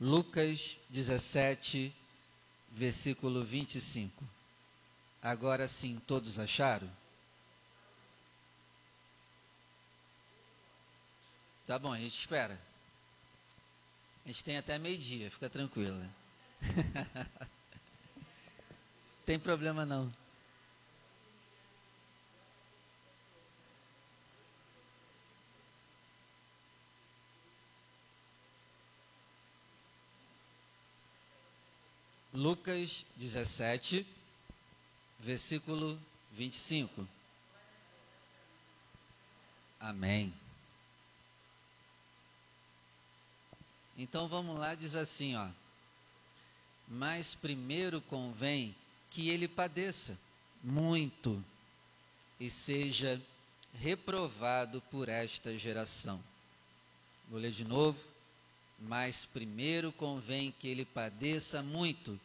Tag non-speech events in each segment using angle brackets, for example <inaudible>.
Lucas 17, versículo 25. Agora sim, todos acharam? Tá bom, a gente espera. A gente tem até meio-dia, fica tranquila. <laughs> tem problema não. Lucas 17, versículo 25. Amém. Então vamos lá, diz assim, ó. Mas primeiro convém que ele padeça muito e seja reprovado por esta geração. Vou ler de novo. Mas primeiro convém que ele padeça muito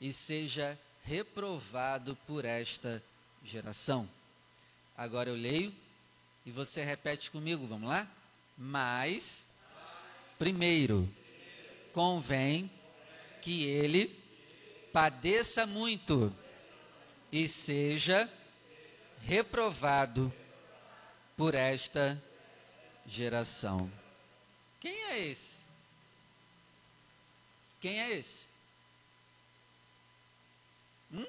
e seja reprovado por esta geração. Agora eu leio e você repete comigo, vamos lá? Mas primeiro convém que ele padeça muito e seja reprovado por esta geração. Quem é esse? Quem é esse? Hum?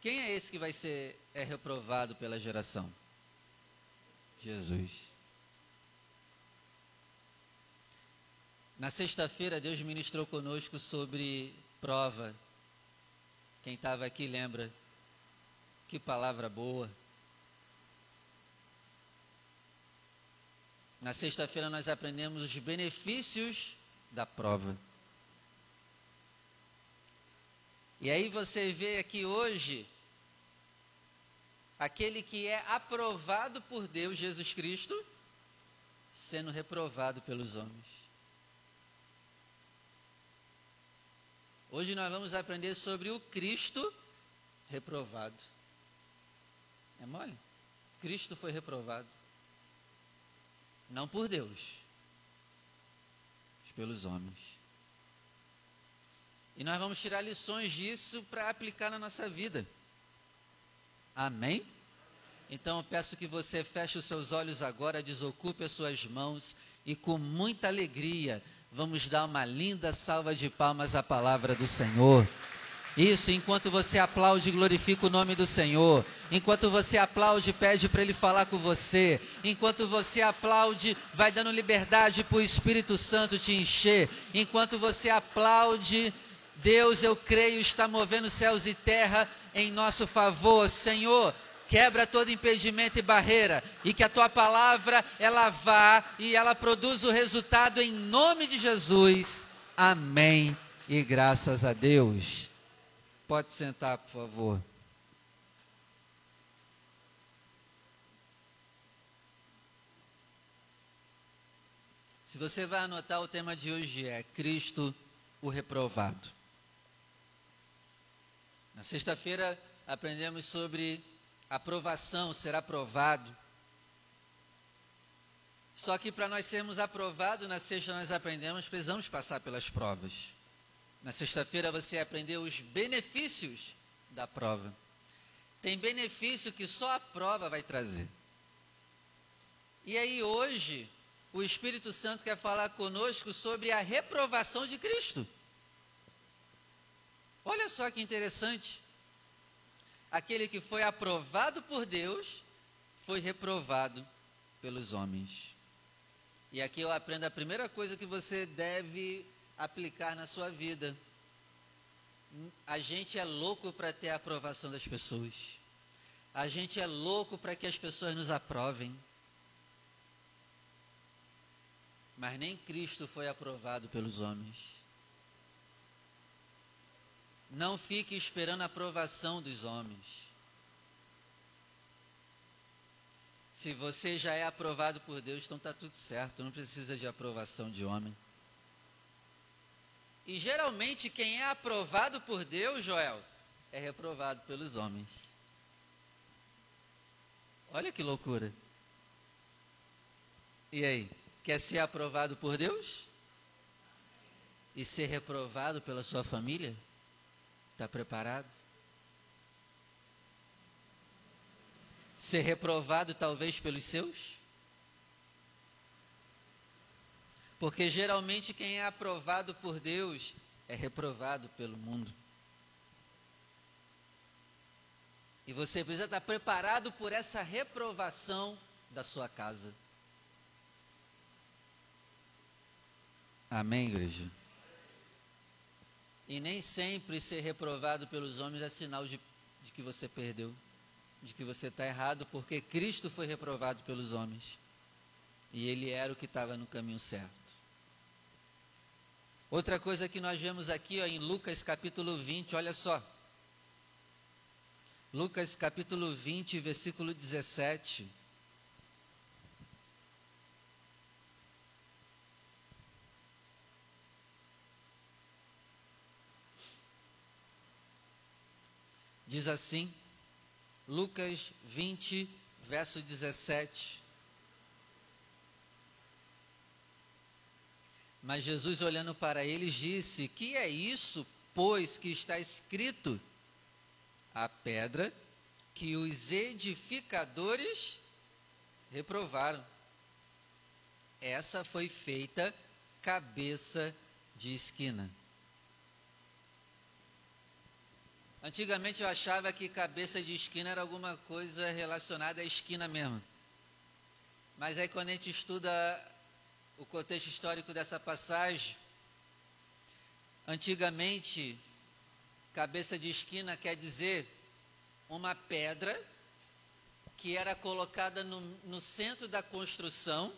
Quem é esse que vai ser é reprovado pela geração? Jesus. Na sexta-feira, Deus ministrou conosco sobre prova. Quem estava aqui lembra? Que palavra boa. Na sexta-feira nós aprendemos os benefícios da prova. E aí você vê aqui hoje aquele que é aprovado por Deus, Jesus Cristo, sendo reprovado pelos homens. Hoje nós vamos aprender sobre o Cristo reprovado. É mole? Cristo foi reprovado. Não por Deus, mas pelos homens. E nós vamos tirar lições disso para aplicar na nossa vida. Amém? Então eu peço que você feche os seus olhos agora, desocupe as suas mãos e com muita alegria vamos dar uma linda salva de palmas à palavra do Senhor. Isso, enquanto você aplaude, glorifica o nome do Senhor. Enquanto você aplaude, pede para Ele falar com você. Enquanto você aplaude, vai dando liberdade para o Espírito Santo te encher. Enquanto você aplaude, Deus, eu creio, está movendo céus e terra em nosso favor. Senhor, quebra todo impedimento e barreira e que a tua palavra ela vá e ela produza o resultado em nome de Jesus. Amém. E graças a Deus. Pode sentar, por favor. Se você vai anotar, o tema de hoje é Cristo o reprovado. Na sexta-feira aprendemos sobre aprovação, ser aprovado. Só que para nós sermos aprovados, na sexta nós aprendemos, precisamos passar pelas provas. Na sexta-feira você aprendeu os benefícios da prova. Tem benefício que só a prova vai trazer. E aí hoje, o Espírito Santo quer falar conosco sobre a reprovação de Cristo. Olha só que interessante. Aquele que foi aprovado por Deus foi reprovado pelos homens. E aqui eu aprendo a primeira coisa que você deve aplicar na sua vida. A gente é louco para ter a aprovação das pessoas. A gente é louco para que as pessoas nos aprovem. Mas nem Cristo foi aprovado pelos homens. Não fique esperando a aprovação dos homens. Se você já é aprovado por Deus, então está tudo certo, não precisa de aprovação de homem. E geralmente quem é aprovado por Deus, Joel, é reprovado pelos homens. Olha que loucura. E aí? Quer ser aprovado por Deus? E ser reprovado pela sua família? Está preparado? Ser reprovado talvez pelos seus? Porque geralmente quem é aprovado por Deus é reprovado pelo mundo. E você precisa estar preparado por essa reprovação da sua casa. Amém, igreja? E nem sempre ser reprovado pelos homens é sinal de, de que você perdeu, de que você está errado, porque Cristo foi reprovado pelos homens. E ele era o que estava no caminho certo. Outra coisa que nós vemos aqui ó, em Lucas capítulo 20, olha só. Lucas capítulo 20, versículo 17. Diz assim, Lucas 20, verso 17. Mas Jesus, olhando para eles, disse: Que é isso, pois, que está escrito? A pedra que os edificadores reprovaram. Essa foi feita cabeça de esquina. Antigamente eu achava que cabeça de esquina era alguma coisa relacionada à esquina mesmo. Mas aí quando a gente estuda o contexto histórico dessa passagem, antigamente cabeça de esquina quer dizer uma pedra que era colocada no, no centro da construção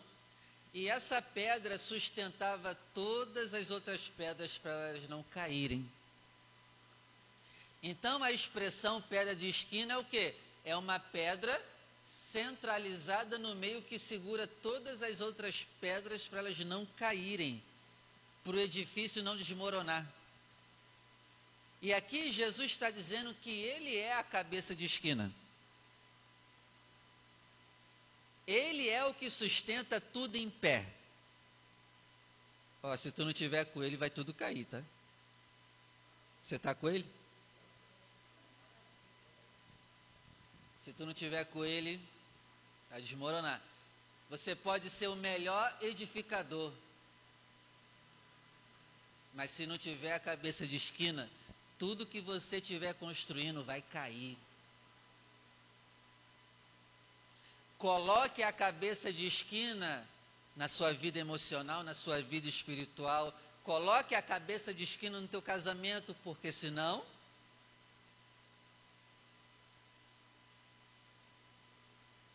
e essa pedra sustentava todas as outras pedras para elas não caírem. Então a expressão pedra de esquina é o que? É uma pedra centralizada no meio que segura todas as outras pedras para elas não caírem, para o edifício não desmoronar. E aqui Jesus está dizendo que ele é a cabeça de esquina. Ele é o que sustenta tudo em pé. Ó, se tu não tiver com ele, vai tudo cair, tá? Você está com ele? Se tu não tiver com ele, vai desmoronar. Você pode ser o melhor edificador, mas se não tiver a cabeça de esquina, tudo que você estiver construindo vai cair. Coloque a cabeça de esquina na sua vida emocional, na sua vida espiritual. Coloque a cabeça de esquina no teu casamento, porque senão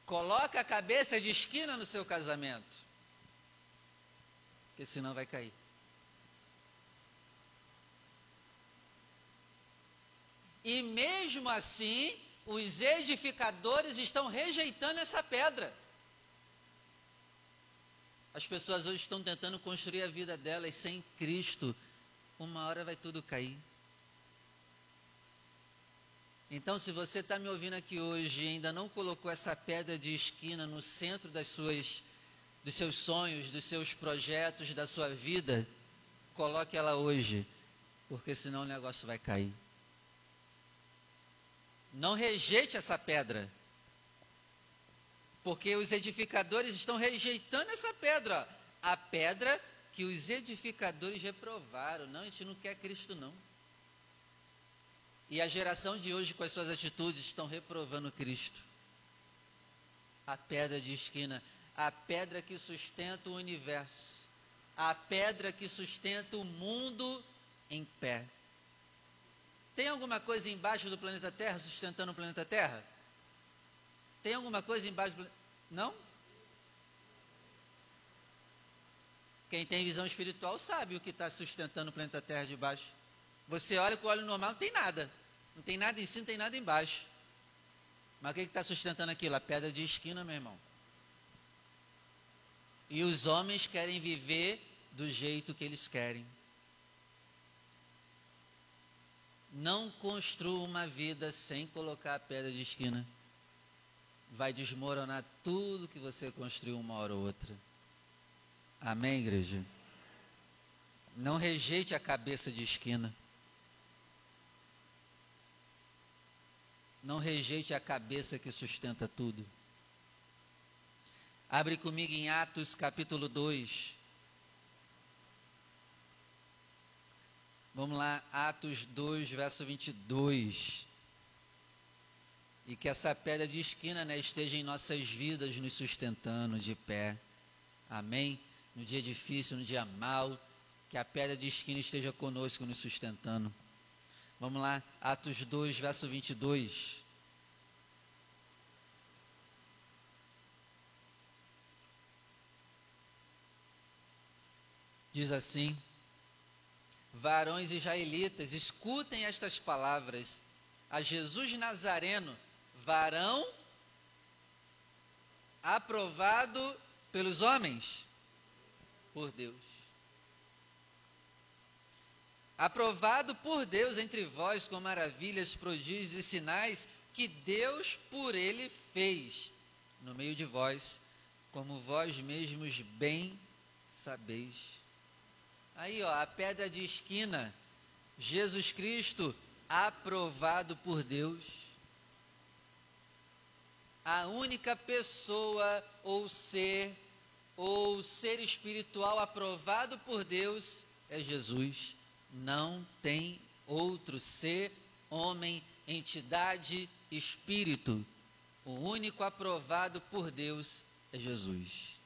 Coloca a cabeça de esquina no seu casamento. Porque senão vai cair. E mesmo assim, os edificadores estão rejeitando essa pedra. As pessoas hoje estão tentando construir a vida delas sem Cristo. Uma hora vai tudo cair. Então, se você está me ouvindo aqui hoje e ainda não colocou essa pedra de esquina no centro das suas, dos seus sonhos, dos seus projetos, da sua vida, coloque ela hoje, porque senão o negócio vai cair. Não rejeite essa pedra, porque os edificadores estão rejeitando essa pedra, a pedra que os edificadores reprovaram. Não, a gente não quer Cristo, não. E a geração de hoje, com as suas atitudes, estão reprovando Cristo. A pedra de esquina, a pedra que sustenta o universo, a pedra que sustenta o mundo em pé. Tem alguma coisa embaixo do planeta Terra sustentando o planeta Terra? Tem alguma coisa embaixo do Não? Quem tem visão espiritual sabe o que está sustentando o planeta Terra de baixo. Você olha com o olho normal, não tem nada. Não tem nada em cima, não tem nada embaixo. Mas o que está sustentando aquilo? A pedra de esquina, meu irmão. E os homens querem viver do jeito que eles querem. Não construa uma vida sem colocar a pedra de esquina. Vai desmoronar tudo que você construiu uma hora ou outra. Amém, igreja? Não rejeite a cabeça de esquina. Não rejeite a cabeça que sustenta tudo. Abre comigo em Atos capítulo 2. Vamos lá, Atos 2, verso 22. E que essa pedra de esquina né, esteja em nossas vidas, nos sustentando de pé. Amém? No dia difícil, no dia mau, que a pedra de esquina esteja conosco, nos sustentando. Vamos lá, Atos 2, verso 22. Diz assim: Varões israelitas, escutem estas palavras. A Jesus Nazareno, varão aprovado pelos homens, por Deus. Aprovado por Deus entre vós com maravilhas, prodígios e sinais que Deus por ele fez no meio de vós, como vós mesmos bem sabeis. Aí, ó, a pedra de esquina, Jesus Cristo aprovado por Deus a única pessoa ou ser ou ser espiritual aprovado por Deus é Jesus. Não tem outro ser, homem, entidade, espírito. O único aprovado por Deus é Jesus.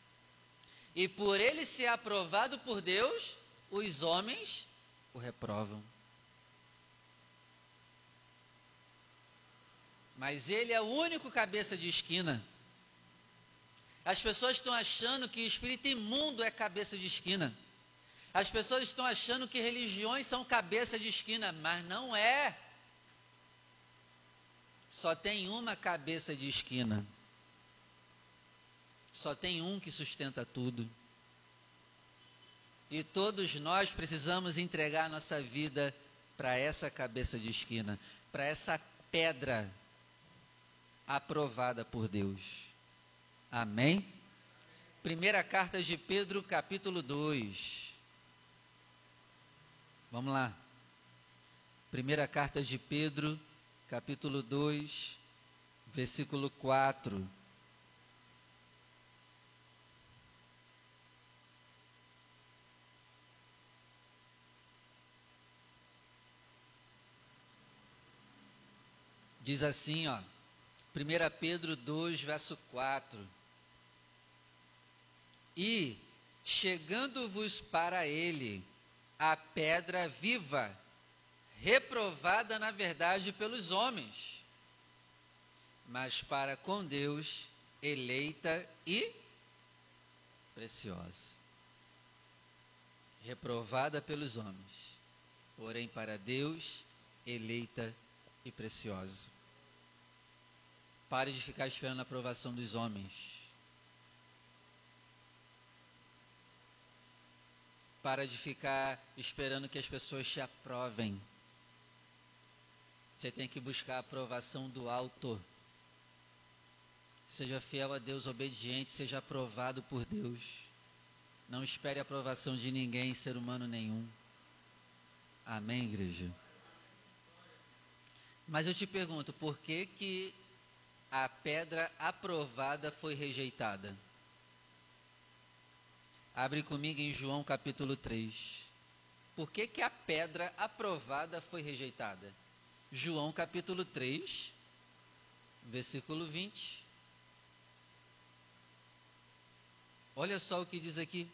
E por ele ser aprovado por Deus, os homens o reprovam. Mas ele é o único cabeça de esquina. As pessoas estão achando que espírito imundo é cabeça de esquina. As pessoas estão achando que religiões são cabeça de esquina, mas não é. Só tem uma cabeça de esquina. Só tem um que sustenta tudo. E todos nós precisamos entregar nossa vida para essa cabeça de esquina, para essa pedra aprovada por Deus. Amém? Primeira carta de Pedro, capítulo 2. Vamos lá. Primeira carta de Pedro, capítulo 2, versículo 4. Diz assim, ó. 1 Pedro 2, verso 4. E, chegando-vos para ele, a pedra viva, reprovada na verdade pelos homens, mas para com Deus eleita e preciosa. Reprovada pelos homens, porém para Deus eleita e preciosa. Pare de ficar esperando a aprovação dos homens. Para de ficar esperando que as pessoas te aprovem. Você tem que buscar a aprovação do alto. Seja fiel a Deus, obediente, seja aprovado por Deus. Não espere a aprovação de ninguém, ser humano nenhum. Amém, igreja? Mas eu te pergunto, por que que a pedra aprovada foi rejeitada. Abre comigo em João capítulo 3. Por que, que a pedra aprovada foi rejeitada? João capítulo 3, versículo 20. Olha só o que diz aqui.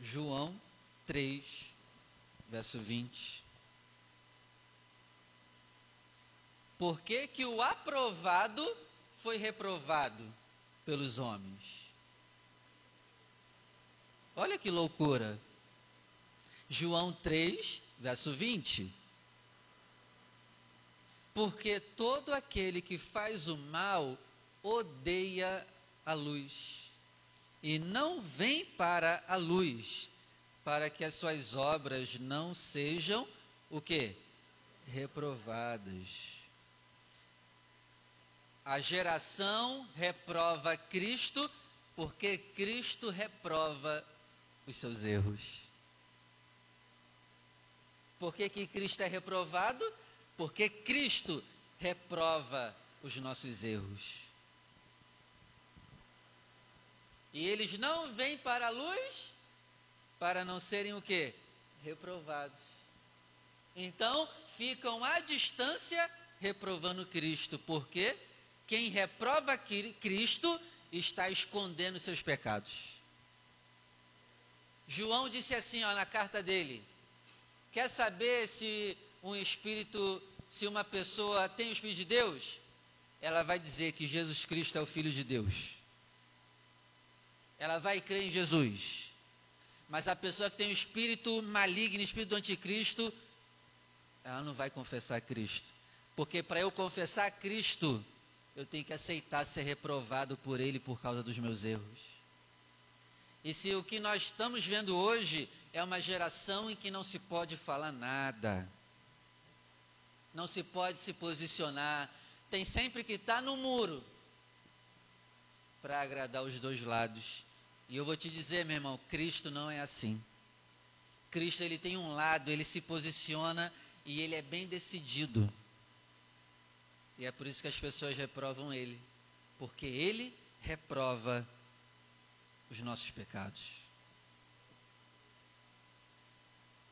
João 3, verso 20. Por que, que o aprovado foi reprovado pelos homens? Olha que loucura. João 3, verso 20. Porque todo aquele que faz o mal odeia a luz e não vem para a luz, para que as suas obras não sejam o que? Reprovadas. A geração reprova Cristo porque Cristo reprova os seus erros. Por que, que Cristo é reprovado? Porque Cristo reprova os nossos erros. E eles não vêm para a luz para não serem o que? Reprovados. Então, ficam à distância reprovando Cristo. Porque quem reprova Cristo está escondendo seus pecados. João disse assim ó, na carta dele: Quer saber se um espírito, se uma pessoa tem o Espírito de Deus? Ela vai dizer que Jesus Cristo é o Filho de Deus ela vai crer em Jesus. Mas a pessoa que tem o espírito maligno, espírito do anticristo, ela não vai confessar Cristo. Porque para eu confessar Cristo, eu tenho que aceitar ser reprovado por Ele por causa dos meus erros. E se o que nós estamos vendo hoje é uma geração em que não se pode falar nada, não se pode se posicionar, tem sempre que estar no muro para agradar os dois lados. E eu vou te dizer, meu irmão, Cristo não é assim. Cristo ele tem um lado, ele se posiciona e ele é bem decidido. E é por isso que as pessoas reprovam ele, porque ele reprova os nossos pecados.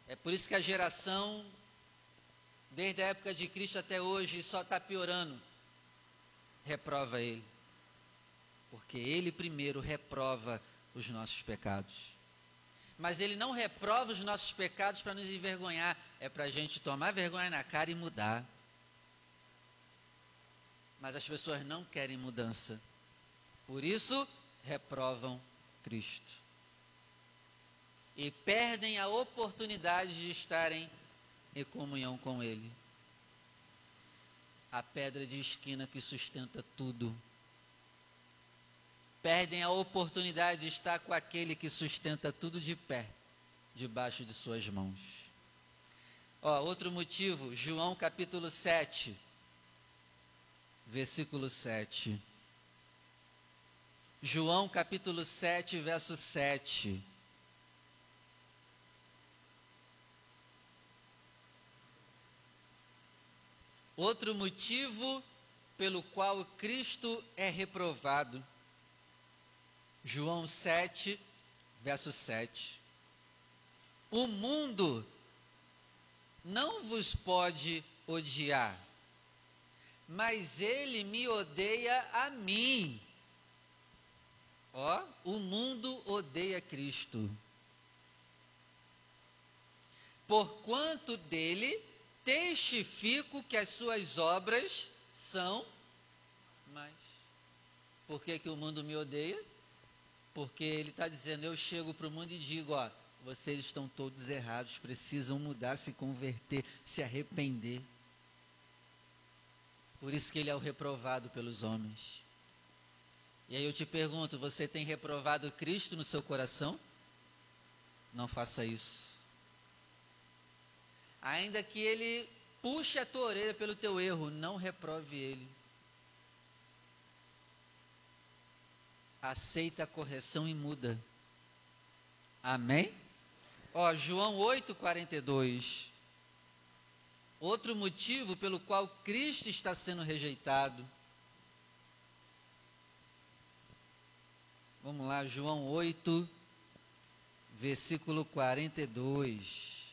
É por isso que a geração, desde a época de Cristo até hoje, só está piorando. Reprova ele. Porque ele primeiro reprova os nossos pecados. Mas ele não reprova os nossos pecados para nos envergonhar, é para a gente tomar vergonha na cara e mudar. Mas as pessoas não querem mudança. Por isso, reprovam Cristo. E perdem a oportunidade de estarem em comunhão com Ele. A pedra de esquina que sustenta tudo perdem a oportunidade de estar com aquele que sustenta tudo de pé, debaixo de suas mãos. Ó, outro motivo, João capítulo 7, versículo 7. João capítulo 7, verso 7. Outro motivo pelo qual Cristo é reprovado João 7, verso 7. O mundo não vos pode odiar, mas ele me odeia a mim. Ó, o mundo odeia Cristo. Porquanto dele testifico que as suas obras são mais. Por que, que o mundo me odeia? Porque ele está dizendo: eu chego para o mundo e digo, ó, vocês estão todos errados, precisam mudar, se converter, se arrepender. Por isso que ele é o reprovado pelos homens. E aí eu te pergunto: você tem reprovado Cristo no seu coração? Não faça isso. Ainda que ele puxe a tua orelha pelo teu erro, não reprove ele. aceita a correção e muda. Amém? Ó, João 8:42. Outro motivo pelo qual Cristo está sendo rejeitado. Vamos lá, João 8, versículo 42.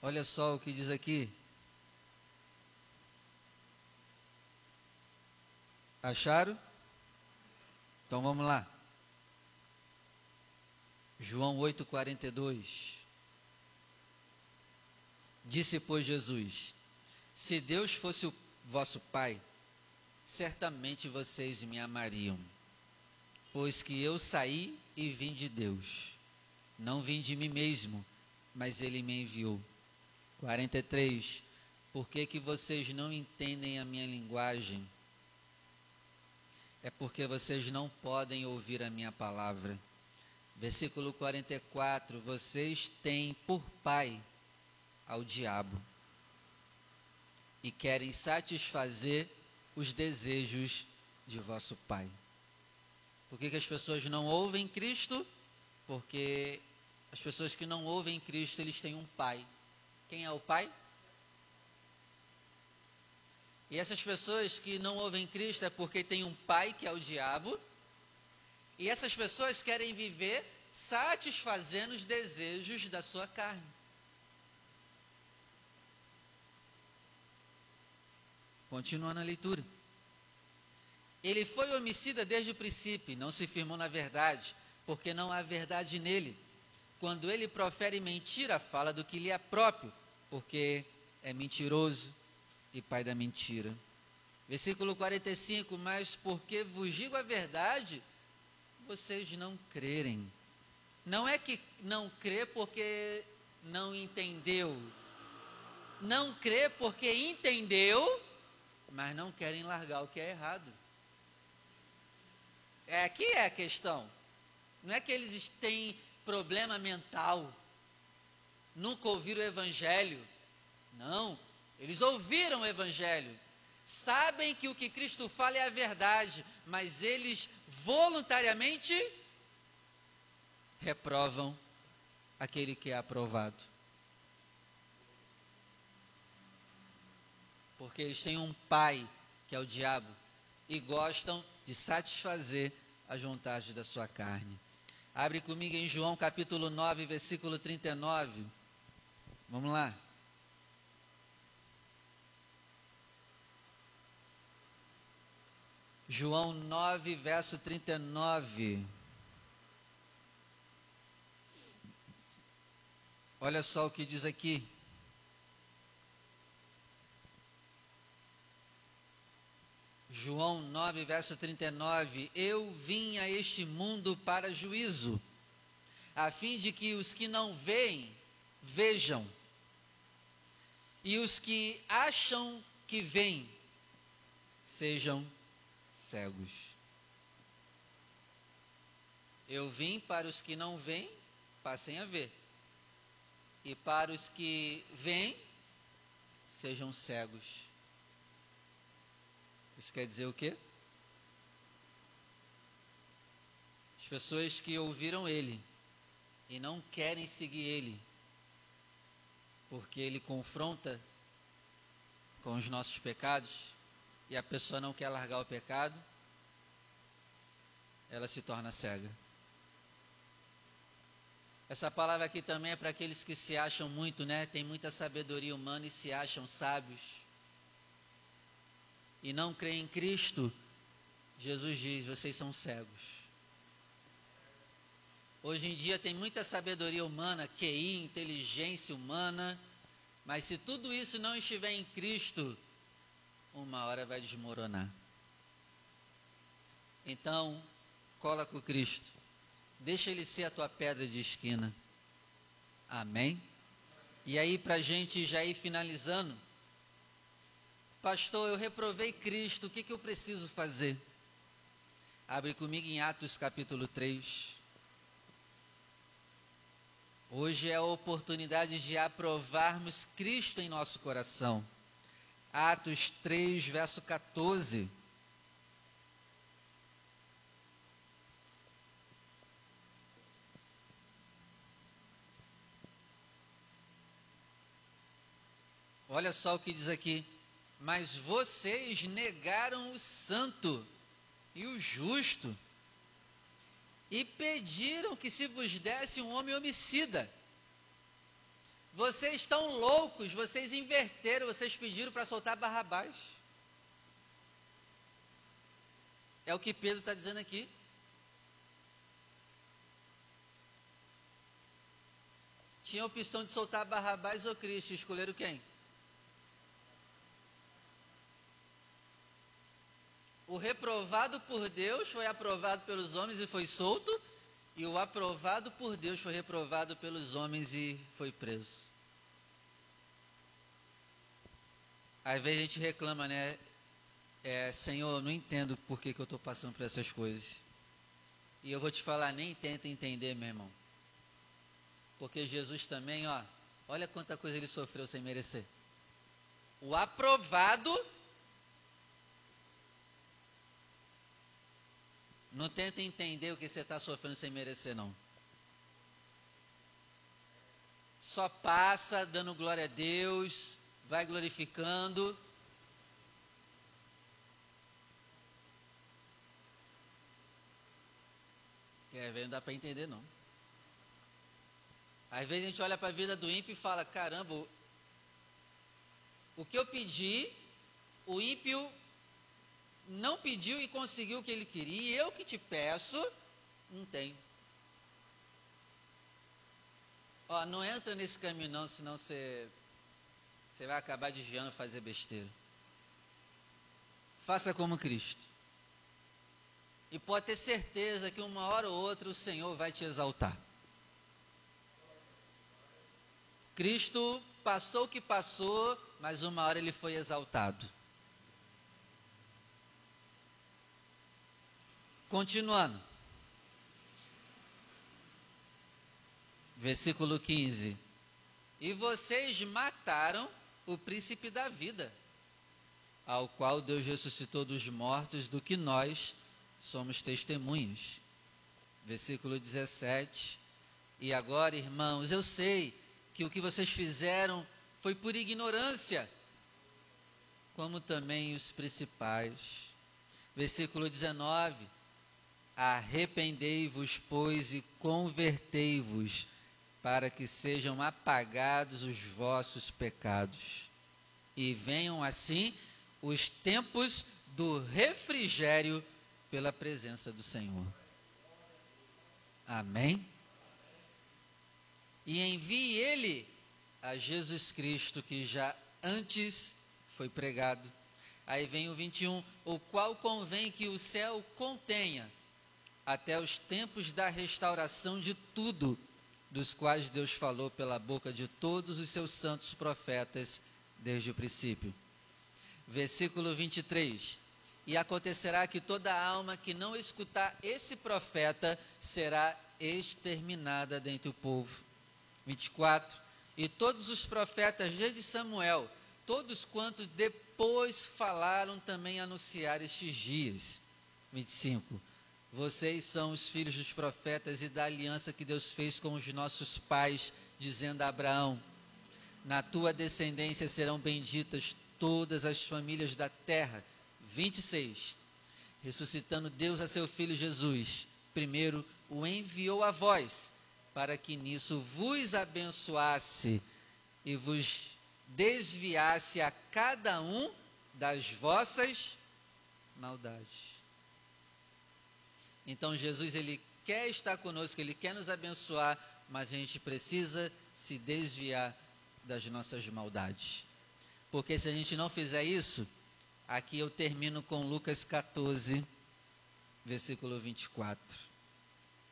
Olha só o que diz aqui. Acharam? Então vamos lá. João 8,42. Disse, pois, Jesus: Se Deus fosse o vosso Pai, certamente vocês me amariam, pois que eu saí e vim de Deus. Não vim de mim mesmo, mas Ele me enviou. 43. Por que, que vocês não entendem a minha linguagem? é porque vocês não podem ouvir a minha palavra. Versículo 44: Vocês têm por pai ao diabo, e querem satisfazer os desejos de vosso Pai. Por que, que as pessoas não ouvem Cristo? Porque as pessoas que não ouvem Cristo, eles têm um pai. Quem é o pai? E essas pessoas que não ouvem Cristo é porque tem um pai que é o diabo. E essas pessoas querem viver satisfazendo os desejos da sua carne. Continuando a leitura. Ele foi homicida desde o princípio, não se firmou na verdade, porque não há verdade nele. Quando ele profere mentira, fala do que lhe é próprio, porque é mentiroso e pai da mentira. Versículo 45: Mas porque vos digo a verdade, vocês não crerem. Não é que não crê porque não entendeu. Não crê porque entendeu, mas não querem largar o que é errado. É aqui é a questão. Não é que eles têm problema mental. Nunca ouviram o evangelho. Não, eles ouviram o Evangelho, sabem que o que Cristo fala é a verdade, mas eles voluntariamente reprovam aquele que é aprovado. Porque eles têm um pai, que é o diabo, e gostam de satisfazer as vontades da sua carne. Abre comigo em João capítulo 9, versículo 39. Vamos lá. João 9, verso 39. Olha só o que diz aqui. João 9, verso 39. Eu vim a este mundo para juízo, a fim de que os que não veem, vejam, e os que acham que veem, sejam cegos. Eu vim para os que não veem, passem a ver. E para os que veem, sejam cegos. Isso quer dizer o quê? As pessoas que ouviram ele e não querem seguir ele, porque ele confronta com os nossos pecados, e a pessoa não quer largar o pecado, ela se torna cega. Essa palavra aqui também é para aqueles que se acham muito, né? Tem muita sabedoria humana e se acham sábios. E não creem em Cristo. Jesus diz: vocês são cegos. Hoje em dia tem muita sabedoria humana, QI, inteligência humana, mas se tudo isso não estiver em Cristo, uma hora vai desmoronar. Então, cola com Cristo. Deixa ele ser a tua pedra de esquina. Amém? E aí, para a gente já ir finalizando, Pastor, eu reprovei Cristo, o que, que eu preciso fazer? Abre comigo em Atos capítulo 3. Hoje é a oportunidade de aprovarmos Cristo em nosso coração. Atos 3, verso 14. Olha só o que diz aqui. Mas vocês negaram o santo e o justo, e pediram que se vos desse um homem homicida vocês estão loucos, vocês inverteram, vocês pediram para soltar Barrabás. É o que Pedro está dizendo aqui. Tinha a opção de soltar Barrabás ou Cristo, escolheram quem? Reprovado por Deus foi aprovado pelos homens e foi solto, e o aprovado por Deus foi reprovado pelos homens e foi preso. Às vezes a gente reclama, né? É, Senhor, não entendo por que, que eu estou passando por essas coisas. E eu vou te falar, nem tenta entender, meu irmão. Porque Jesus também, ó, olha quanta coisa ele sofreu sem merecer. o aprovado. Não tenta entender o que você está sofrendo sem merecer, não. Só passa dando glória a Deus, vai glorificando. Quer ver, não dá para entender, não. Às vezes a gente olha para a vida do ímpio e fala: caramba, o que eu pedi, o ímpio não pediu e conseguiu o que ele queria, e eu que te peço, não tenho. Ó, não entra nesse caminho não, senão você, você vai acabar desviando fazer besteira. Faça como Cristo. E pode ter certeza que uma hora ou outra o Senhor vai te exaltar. Cristo passou o que passou, mas uma hora ele foi exaltado. Continuando. Versículo 15. E vocês mataram o príncipe da vida, ao qual Deus ressuscitou dos mortos, do que nós somos testemunhas. Versículo 17. E agora, irmãos, eu sei que o que vocês fizeram foi por ignorância, como também os principais. Versículo 19: Arrependei-vos, pois, e convertei-vos, para que sejam apagados os vossos pecados, e venham assim os tempos do refrigério pela presença do Senhor. Amém? e envie ele a Jesus Cristo, que já antes foi pregado. Aí vem o 21, o qual convém que o céu contenha até os tempos da restauração de tudo, dos quais Deus falou pela boca de todos os seus santos profetas desde o princípio. Versículo 23. E acontecerá que toda alma que não escutar esse profeta será exterminada dentre o povo. 24. E todos os profetas desde Samuel, todos quantos depois falaram também anunciar estes dias. 25. Vocês são os filhos dos profetas e da aliança que Deus fez com os nossos pais, dizendo a Abraão: Na tua descendência serão benditas todas as famílias da terra. 26. Ressuscitando Deus a seu filho Jesus, primeiro o enviou a vós para que nisso vos abençoasse e vos desviasse a cada um das vossas maldades. Então Jesus ele quer estar conosco, ele quer nos abençoar, mas a gente precisa se desviar das nossas maldades. Porque se a gente não fizer isso, aqui eu termino com Lucas 14, versículo 24.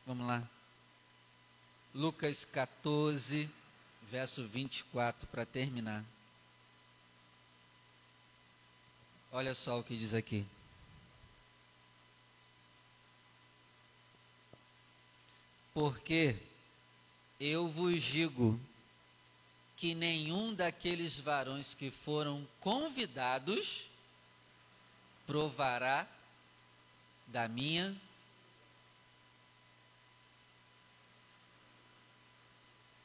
Vamos lá. Lucas 14, verso 24, para terminar. Olha só o que diz aqui. Porque eu vos digo que nenhum daqueles varões que foram convidados provará da minha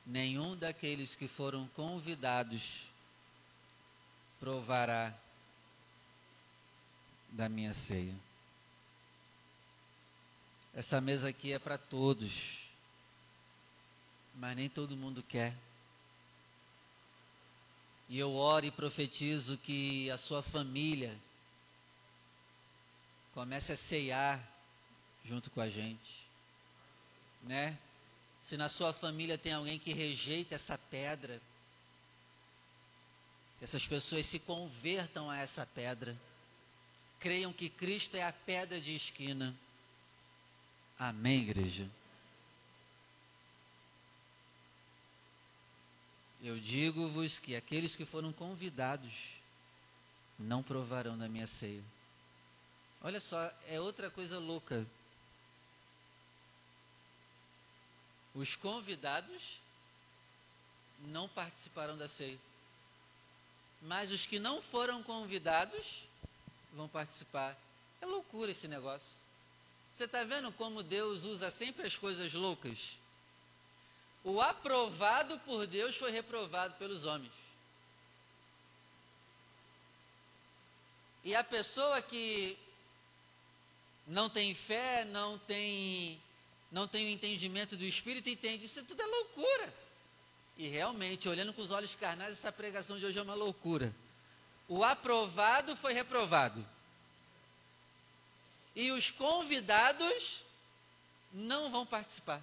nenhum daqueles que foram convidados provará da minha ceia. Essa mesa aqui é para todos, mas nem todo mundo quer. E eu oro e profetizo que a sua família comece a ceiar junto com a gente, né? Se na sua família tem alguém que rejeita essa pedra, que essas pessoas se convertam a essa pedra, creiam que Cristo é a pedra de esquina. Amém, igreja? Eu digo-vos que aqueles que foram convidados não provarão da minha ceia. Olha só, é outra coisa louca. Os convidados não participarão da ceia. mas os que não foram convidados vão participar. É loucura esse negócio. Você está vendo como Deus usa sempre as coisas loucas? O aprovado por Deus foi reprovado pelos homens. E a pessoa que não tem fé, não tem não tem o entendimento do Espírito, entende isso tudo é loucura. E realmente, olhando com os olhos carnais, essa pregação de hoje é uma loucura. O aprovado foi reprovado. E os convidados não vão participar.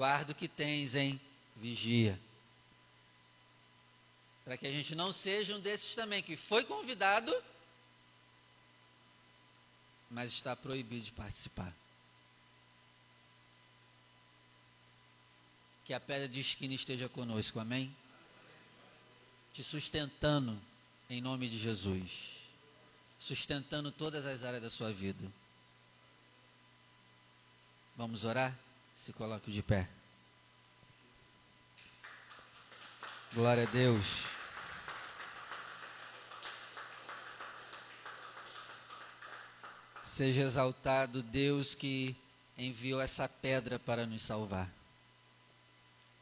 Guarda o que tens, hein? Vigia. Para que a gente não seja um desses também que foi convidado, mas está proibido de participar. Que a pedra de esquina esteja conosco, amém? Te sustentando em nome de Jesus. Sustentando todas as áreas da sua vida. Vamos orar? Se coloque de pé. Glória a Deus. Seja exaltado Deus que enviou essa pedra para nos salvar.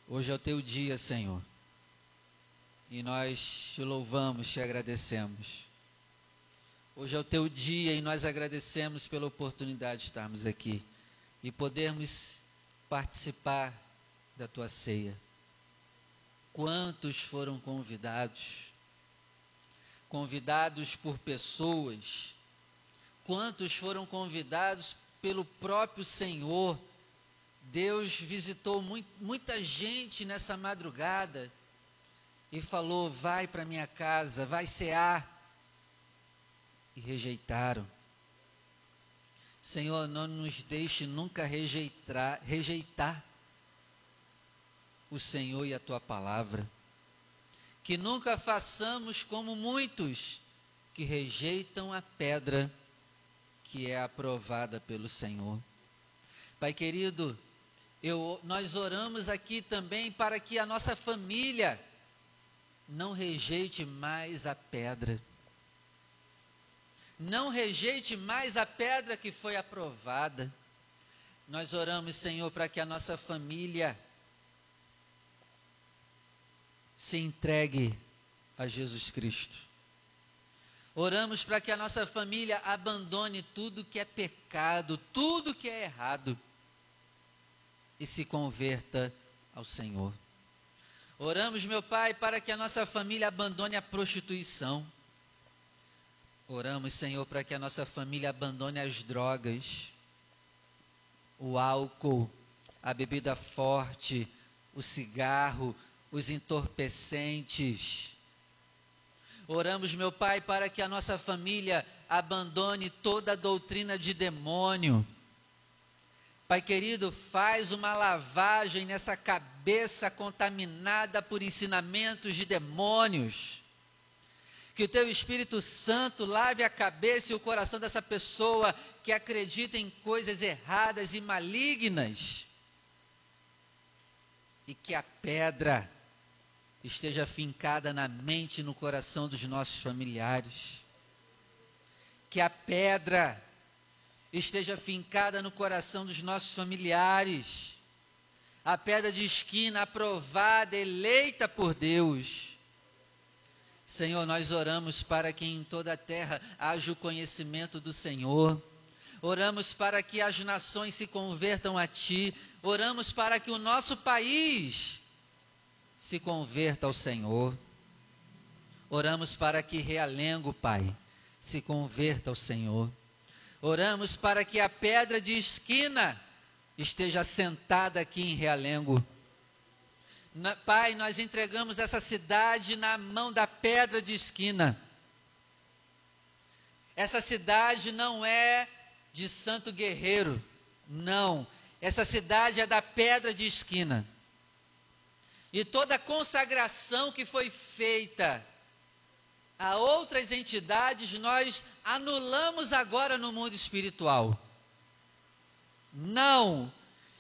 Hoje é o teu dia, Senhor. E nós te louvamos, te agradecemos. Hoje é o teu dia e nós agradecemos pela oportunidade de estarmos aqui e podermos participar da tua ceia. Quantos foram convidados? Convidados por pessoas quantos foram convidados pelo próprio Senhor. Deus visitou muito, muita gente nessa madrugada e falou: Vai para minha casa, vai cear. E rejeitaram. Senhor, não nos deixe nunca rejeitar, rejeitar o Senhor e a tua palavra. Que nunca façamos como muitos que rejeitam a pedra que é aprovada pelo Senhor. Pai querido, eu, nós oramos aqui também para que a nossa família não rejeite mais a pedra. Não rejeite mais a pedra que foi aprovada. Nós oramos, Senhor, para que a nossa família se entregue a Jesus Cristo. Oramos para que a nossa família abandone tudo que é pecado, tudo que é errado e se converta ao Senhor. Oramos, meu Pai, para que a nossa família abandone a prostituição. Oramos, Senhor, para que a nossa família abandone as drogas, o álcool, a bebida forte, o cigarro, os entorpecentes Oramos, meu Pai, para que a nossa família abandone toda a doutrina de demônio. Pai querido, faz uma lavagem nessa cabeça contaminada por ensinamentos de demônios. Que o teu Espírito Santo lave a cabeça e o coração dessa pessoa que acredita em coisas erradas e malignas. E que a pedra esteja fincada na mente e no coração dos nossos familiares. Que a pedra esteja fincada no coração dos nossos familiares. A pedra de esquina aprovada, eleita por Deus. Senhor, nós oramos para que em toda a terra haja o conhecimento do Senhor. Oramos para que as nações se convertam a Ti. Oramos para que o nosso país se converta ao Senhor. Oramos para que Realengo, Pai, se converta ao Senhor. Oramos para que a pedra de esquina esteja sentada aqui em Realengo. Pai, nós entregamos essa cidade na mão da pedra de esquina. Essa cidade não é de Santo Guerreiro, não. Essa cidade é da pedra de esquina. E toda a consagração que foi feita a outras entidades, nós anulamos agora no mundo espiritual. Não!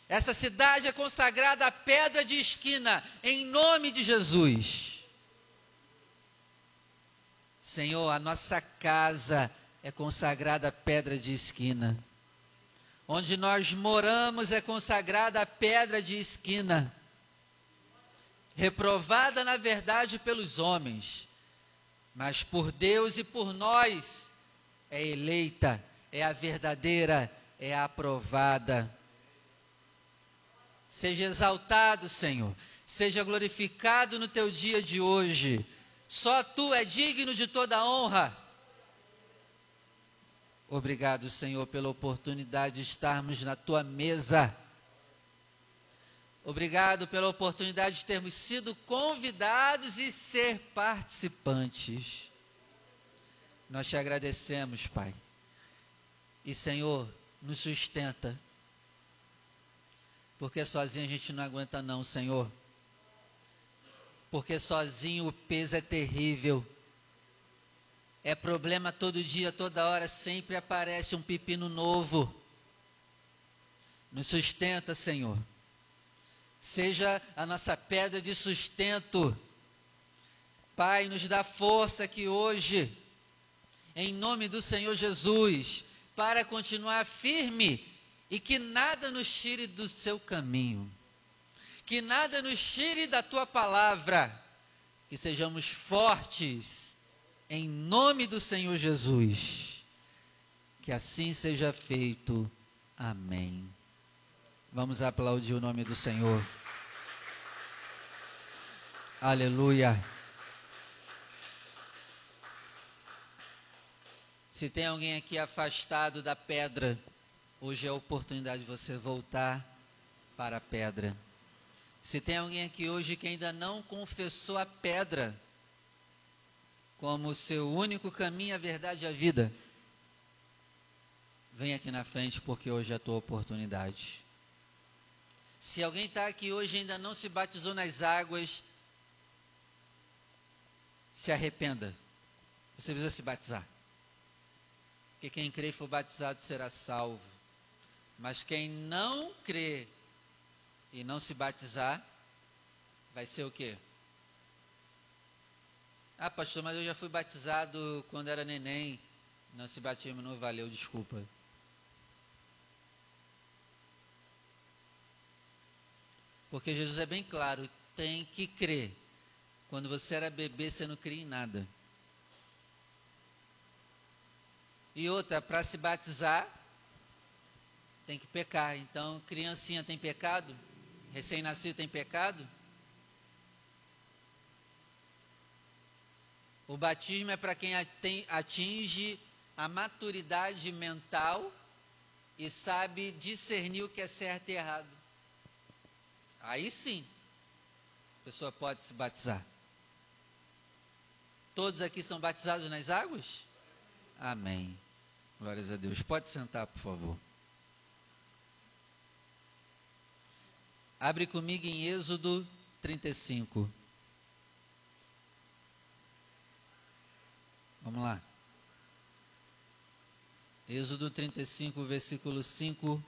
Essa cidade é consagrada à pedra de esquina, em nome de Jesus. Senhor, a nossa casa é consagrada à pedra de esquina. Onde nós moramos é consagrada à pedra de esquina. Reprovada, na verdade, pelos homens, mas por Deus e por nós é eleita, é a verdadeira, é a aprovada. Seja exaltado, Senhor. Seja glorificado no teu dia de hoje. Só tu é digno de toda honra. Obrigado, Senhor, pela oportunidade de estarmos na tua mesa. Obrigado pela oportunidade de termos sido convidados e ser participantes. Nós te agradecemos, Pai. E, Senhor, nos sustenta porque sozinho a gente não aguenta, não, Senhor. Porque sozinho o peso é terrível. É problema todo dia, toda hora, sempre aparece um pepino novo. Nos sustenta, Senhor. Seja a nossa pedra de sustento. Pai, nos dá força que hoje, em nome do Senhor Jesus, para continuar firme e que nada nos tire do seu caminho, que nada nos tire da tua palavra, que sejamos fortes em nome do Senhor Jesus. Que assim seja feito. Amém. Vamos aplaudir o nome do Senhor. Aleluia. Se tem alguém aqui afastado da pedra, Hoje é a oportunidade de você voltar para a pedra. Se tem alguém aqui hoje que ainda não confessou a pedra como seu único caminho, a verdade e a vida, vem aqui na frente porque hoje é a tua oportunidade. Se alguém está aqui hoje e ainda não se batizou nas águas, se arrependa. Você precisa se batizar. Porque quem crê e for batizado será salvo. Mas quem não crê e não se batizar, vai ser o quê? Ah, pastor, mas eu já fui batizado quando era neném. Não se batismo não valeu, desculpa. Porque Jesus é bem claro, tem que crer. Quando você era bebê, você não cria em nada. E outra, para se batizar, tem que pecar. Então, criancinha tem pecado? Recém-nascido tem pecado? O batismo é para quem atinge a maturidade mental e sabe discernir o que é certo e errado. Aí sim, a pessoa pode se batizar. Todos aqui são batizados nas águas? Amém. Glórias a Deus. Pode sentar, por favor. Abre comigo em Êxodo 35. Vamos lá. Êxodo 35, versículo 5